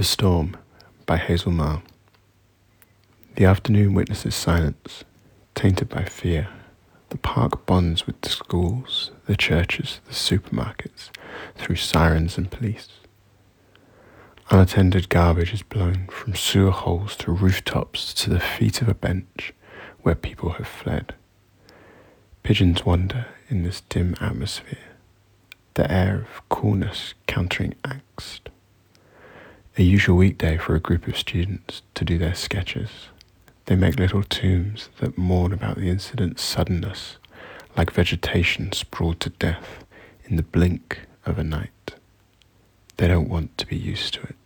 The Storm by Hazel Ma. The afternoon witnesses silence, tainted by fear. The park bonds with the schools, the churches, the supermarkets, through sirens and police. Unattended garbage is blown from sewer holes to rooftops to the feet of a bench where people have fled. Pigeons wander in this dim atmosphere, the air of coolness countering angst. A usual weekday for a group of students to do their sketches. They make little tombs that mourn about the incident's suddenness, like vegetation sprawled to death in the blink of a night. They don't want to be used to it.